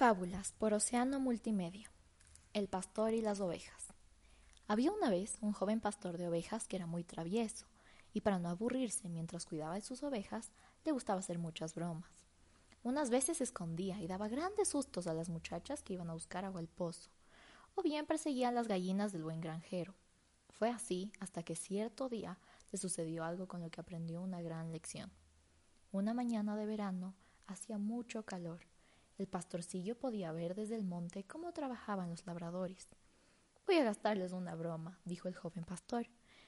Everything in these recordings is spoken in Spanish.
Fábulas por Océano Multimedia. El pastor y las ovejas. Había una vez un joven pastor de ovejas que era muy travieso, y para no aburrirse mientras cuidaba de sus ovejas, le gustaba hacer muchas bromas. Unas veces se escondía y daba grandes sustos a las muchachas que iban a buscar agua al pozo, o bien perseguía a las gallinas del buen granjero. Fue así hasta que cierto día le sucedió algo con lo que aprendió una gran lección. Una mañana de verano hacía mucho calor el pastorcillo podía ver desde el monte cómo trabajaban los labradores. Voy a gastarles una broma, dijo el joven pastor.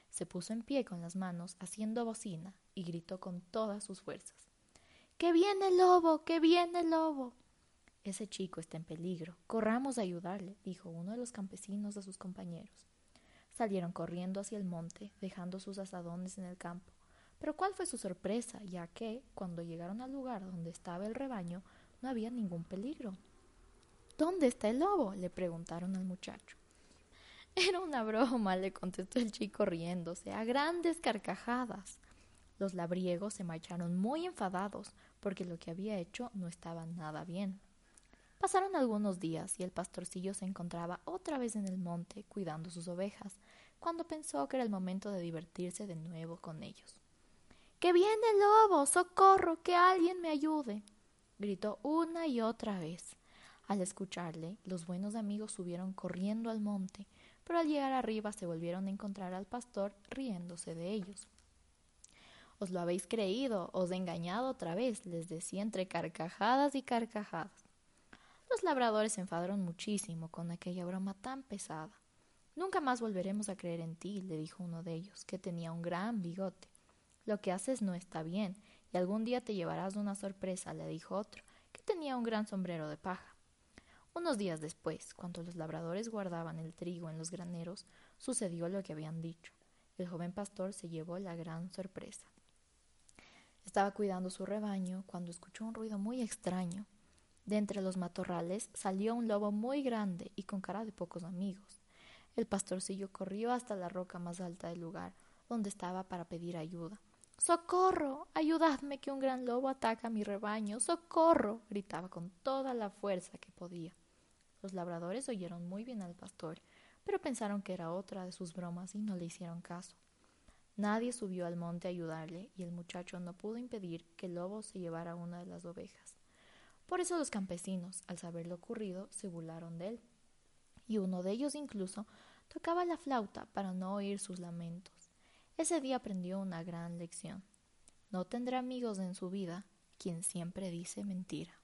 Se puso en pie con las manos, haciendo bocina, y gritó con todas sus fuerzas. ¡Que viene el lobo! ¡Que viene el lobo! Ese chico está en peligro. Corramos a ayudarle, dijo uno de los campesinos a sus compañeros. Salieron corriendo hacia el monte, dejando sus asadones en el campo. Pero cuál fue su sorpresa, ya que, cuando llegaron al lugar donde estaba el rebaño, no había ningún peligro. ¿Dónde está el lobo? le preguntaron al muchacho. Era una broma, le contestó el chico riéndose, a grandes carcajadas. Los labriegos se marcharon muy enfadados porque lo que había hecho no estaba nada bien. Pasaron algunos días y el pastorcillo se encontraba otra vez en el monte cuidando sus ovejas, cuando pensó que era el momento de divertirse de nuevo con ellos. ¡Que viene el lobo! ¡Socorro! ¡Que alguien me ayude! Gritó una y otra vez. Al escucharle, los buenos amigos subieron corriendo al monte, pero al llegar arriba se volvieron a encontrar al pastor riéndose de ellos. Os lo habéis creído, os he engañado otra vez, les decía entre carcajadas y carcajadas. Los labradores se enfadaron muchísimo con aquella broma tan pesada. Nunca más volveremos a creer en ti, le dijo uno de ellos, que tenía un gran bigote. Lo que haces no está bien, y algún día te llevarás una sorpresa, le dijo otro, que tenía un gran sombrero de paja. Unos días después, cuando los labradores guardaban el trigo en los graneros, sucedió lo que habían dicho. El joven pastor se llevó la gran sorpresa. Estaba cuidando su rebaño cuando escuchó un ruido muy extraño. De entre los matorrales salió un lobo muy grande y con cara de pocos amigos. El pastorcillo corrió hasta la roca más alta del lugar, donde estaba para pedir ayuda. ¡Socorro! ¡Ayudadme que un gran lobo ataca a mi rebaño! ¡Socorro! gritaba con toda la fuerza que podía. Los labradores oyeron muy bien al pastor, pero pensaron que era otra de sus bromas y no le hicieron caso. Nadie subió al monte a ayudarle y el muchacho no pudo impedir que el lobo se llevara una de las ovejas. Por eso los campesinos, al saber lo ocurrido, se burlaron de él. Y uno de ellos incluso tocaba la flauta para no oír sus lamentos. Ese día aprendió una gran lección. No tendrá amigos en su vida quien siempre dice mentira.